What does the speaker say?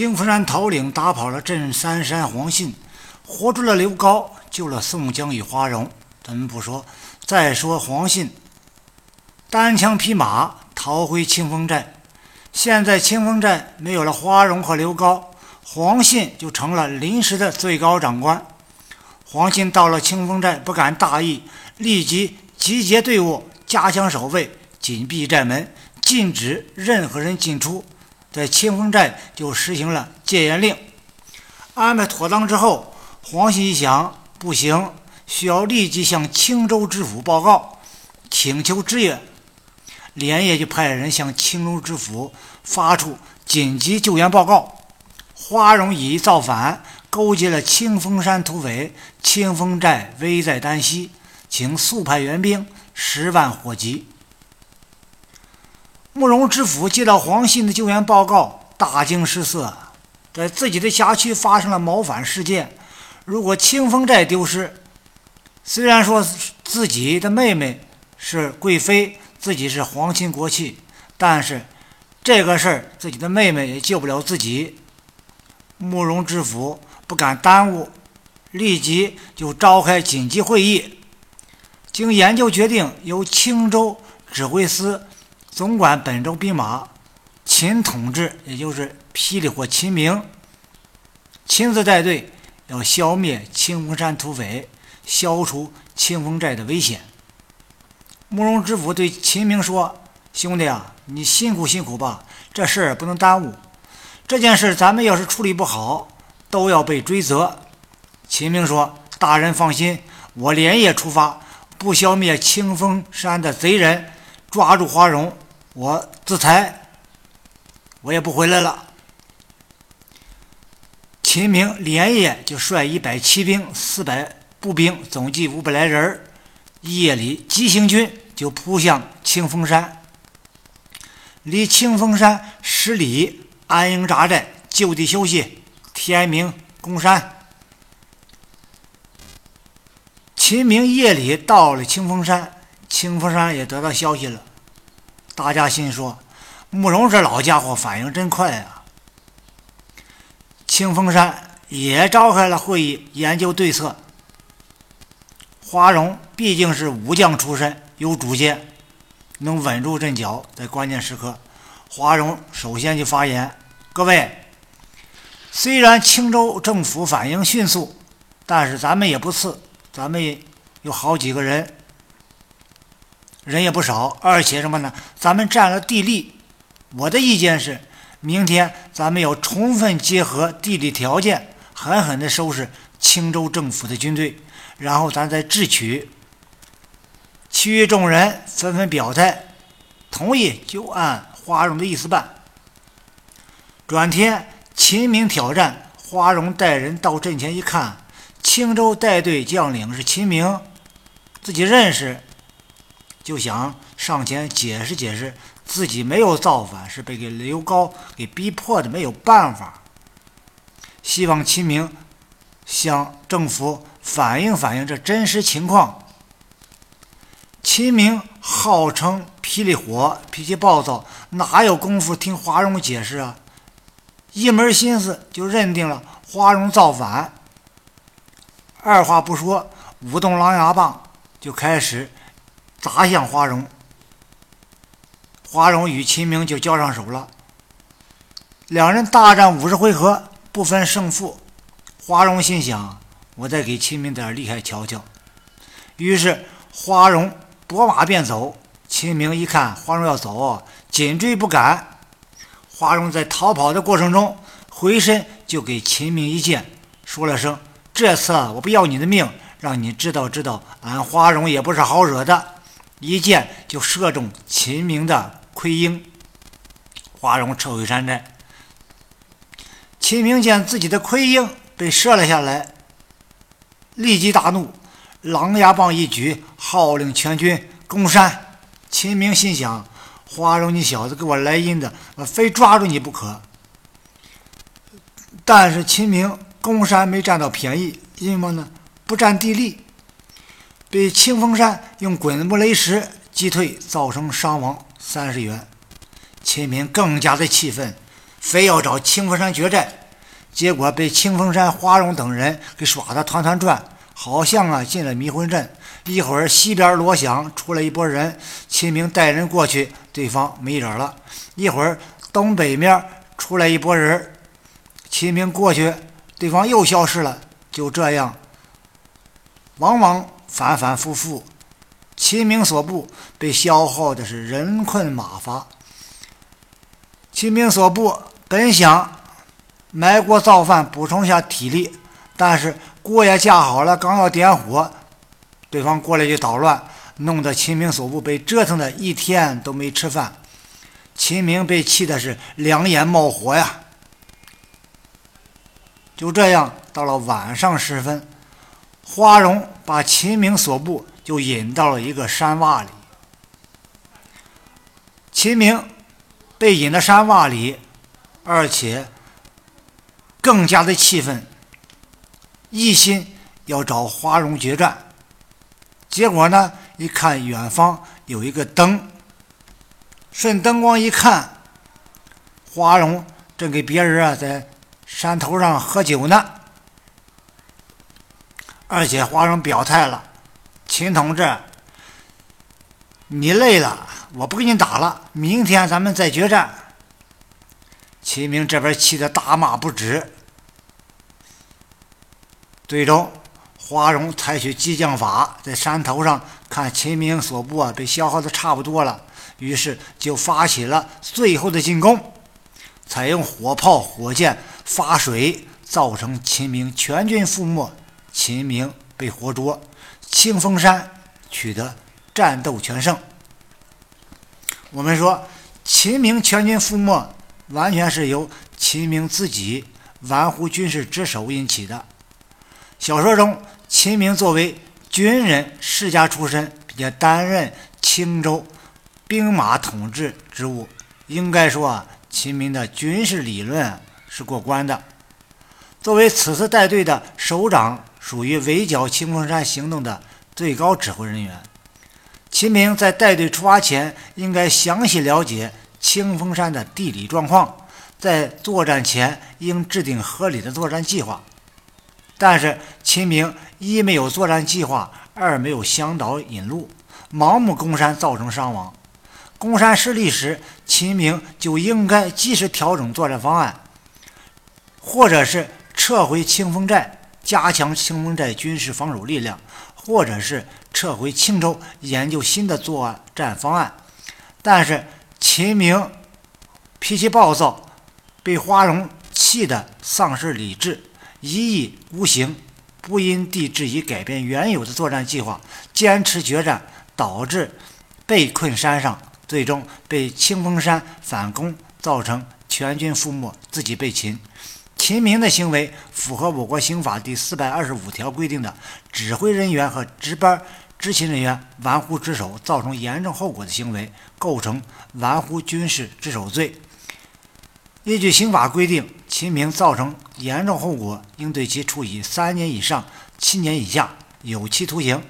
清风山头领打跑了镇三山黄信，活捉了刘高，救了宋江与花荣。咱们不说，再说黄信单枪匹马逃回清风寨。现在清风寨没有了花荣和刘高，黄信就成了临时的最高长官。黄信到了清风寨，不敢大意，立即集结队伍，加强守卫，紧闭寨门，禁止任何人进出。在清风寨就实行了戒严令。安排妥当之后，黄信一想，不行，需要立即向青州知府报告，请求支援。连夜就派人向青州知府发出紧急救援报告。花荣以造反，勾结了清风山土匪，清风寨危在旦夕，请速派援兵十万火急。慕容知府接到黄信的救援报告，大惊失色，在自己的辖区发生了谋反事件。如果清风寨丢失，虽然说自己的妹妹是贵妃，自己是皇亲国戚，但是这个事儿自己的妹妹也救不了自己。慕容知府不敢耽误，立即就召开紧急会议。经研究决定，由青州指挥司总管本州兵马秦统治，也就是霹雳火秦明，亲自带队，要消灭清风山土匪，消除清风寨的危险。慕容知府对秦明说：“兄弟啊，你辛苦辛苦吧，这事儿不能耽误。”这件事咱们要是处理不好，都要被追责。秦明说：“大人放心，我连夜出发，不消灭清风山的贼人，抓住花荣，我自裁，我也不回来了。”秦明连夜就率一百骑兵、四百步兵，总计五百来人夜里急行军就扑向清风山，离清风山十里。安营扎寨，就地休息。天明攻山。秦明夜里到了清风山，清风山也得到消息了。大家心说：“慕容这老家伙反应真快啊！”清风山也召开了会议，研究对策。花荣毕竟是武将出身，有主见，能稳住阵脚，在关键时刻。华荣首先就发言：“各位，虽然青州政府反应迅速，但是咱们也不次，咱们有好几个人，人也不少，而且什么呢？咱们占了地利。我的意见是，明天咱们要充分结合地理条件，狠狠地收拾青州政府的军队，然后咱再智取。”其余众人纷纷表态，同意就按。花荣的意思办。转天，秦明挑战花荣，带人到阵前一看，青州带队将领是秦明，自己认识，就想上前解释解释，自己没有造反，是被给刘高给逼迫的，没有办法。希望秦明向政府反映反映这真实情况。秦明号称霹雳火，脾气暴躁，哪有功夫听花荣解释啊？一门心思就认定了花荣造反，二话不说，舞动狼牙棒就开始砸向花荣。花荣与秦明就交上手了，两人大战五十回合，不分胜负。花荣心想：我再给秦明点厉害瞧瞧。于是花荣。拨马便走，秦明一看花荣要走，紧追不赶。花荣在逃跑的过程中，回身就给秦明一剑，说了声：“这次我不要你的命，让你知道知道，俺花荣也不是好惹的。”一箭就射中秦明的盔缨，花荣撤回山寨。秦明见自己的盔缨被射了下来，立即大怒。狼牙棒一举，号令全军攻山。秦明心想：花荣，你小子给我来阴的，我非抓住你不可。但是秦明攻山没占到便宜，因为呢？不占地利，被清风山用滚木雷石击退，造成伤亡三十员。秦明更加的气愤，非要找清风山决战，结果被清风山、花荣等人给耍得团团转，好像啊进了迷魂阵。一会儿西边锣响，出来一拨人，秦明带人过去，对方没影儿了；一会儿东北面出来一拨人，秦明过去，对方又消失了。就这样，往往反反复复。秦明所部被消耗的是人困马乏。秦明所部本想埋锅造饭补充下体力，但是锅也架好了，刚要点火，对方过来就捣乱，弄得秦明所部被折腾的一天都没吃饭。秦明被气的是两眼冒火呀。就这样，到了晚上时分，花荣把秦明所部。就引到了一个山洼里，秦明被引到山洼里，而且更加的气愤，一心要找花荣决战。结果呢，一看远方有一个灯，顺灯光一看，花荣正给别人啊在山头上喝酒呢，而且花荣表态了。秦同志，你累了，我不跟你打了，明天咱们再决战。秦明这边气得大骂不止。最终，花荣采取激将法，在山头上看秦明所部啊被消耗的差不多了，于是就发起了最后的进攻，采用火炮、火箭发水，造成秦明全军覆没，秦明被活捉。清风山取得战斗全胜。我们说，秦明全军覆没，完全是由秦明自己玩忽军事之守引起的。小说中，秦明作为军人世家出身，并且担任青州兵马统治职务，应该说啊，秦明的军事理论是过关的。作为此次带队的首长。属于围剿清风山行动的最高指挥人员，秦明在带队出发前应该详细了解清风山的地理状况，在作战前应制定合理的作战计划。但是秦明一没有作战计划，二没有向导引路，盲目攻山造成伤亡。攻山失利时，秦明就应该及时调整作战方案，或者是撤回清风寨。加强清风寨军事防守力量，或者是撤回青州，研究新的作战方案。但是秦明脾气暴躁，被花荣气得丧失理智，一意孤行，不因地制宜改变原有的作战计划，坚持决战，导致被困山上，最终被清风山反攻，造成全军覆没，自己被擒。秦明的行为符合我国刑法第四百二十五条规定的指挥人员和值班执勤人员玩忽职守造成严重后果的行为，构成玩忽军事职守罪。依据刑法规定，秦明造成严重后果，应对其处以三年以上七年以下有期徒刑。